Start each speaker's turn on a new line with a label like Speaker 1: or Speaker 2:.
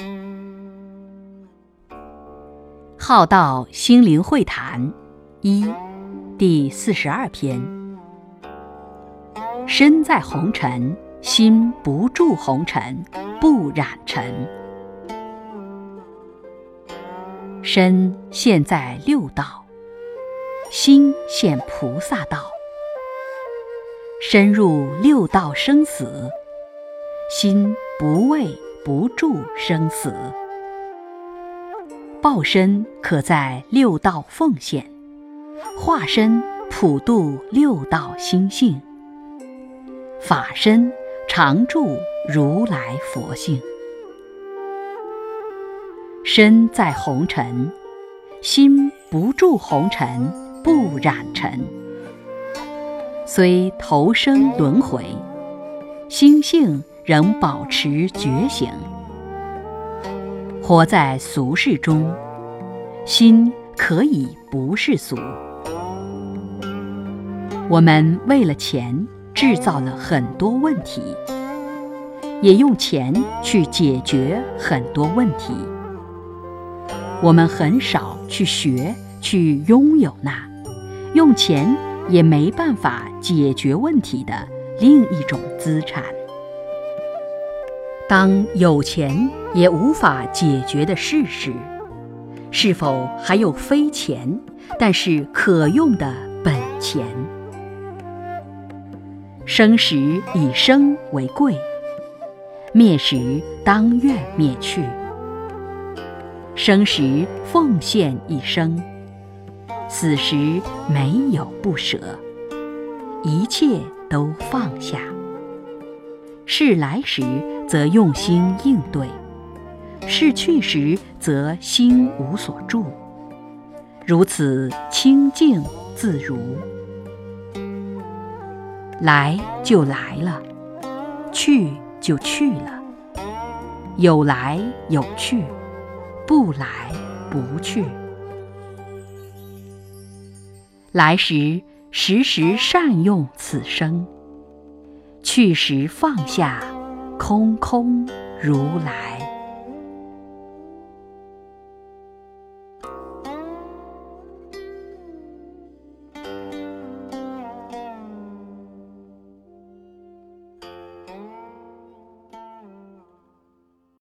Speaker 1: 《浩道心灵会谈》一，第四十二篇。身在红尘，心不住红尘，不染尘。身现在六道，心现菩萨道。深入六道生死，心不畏不住生死。报身可在六道奉献，化身普度六道心性，法身常住如来佛性。身在红尘，心不住红尘，不染尘。虽投生轮回，心性仍保持觉醒。活在俗世中，心可以不是俗。我们为了钱制造了很多问题，也用钱去解决很多问题。我们很少去学去拥有那用钱也没办法解决问题的另一种资产。当有钱也无法解决的事时，是否还有非钱但是可用的本钱？生时以生为贵，灭时当愿灭去。生时奉献一生，死时没有不舍，一切都放下。是来时。则用心应对，逝去时则心无所住，如此清净自如。来就来了，去就去了，有来有去，不来不去。来时时时善用此生，去时放下。空空如来。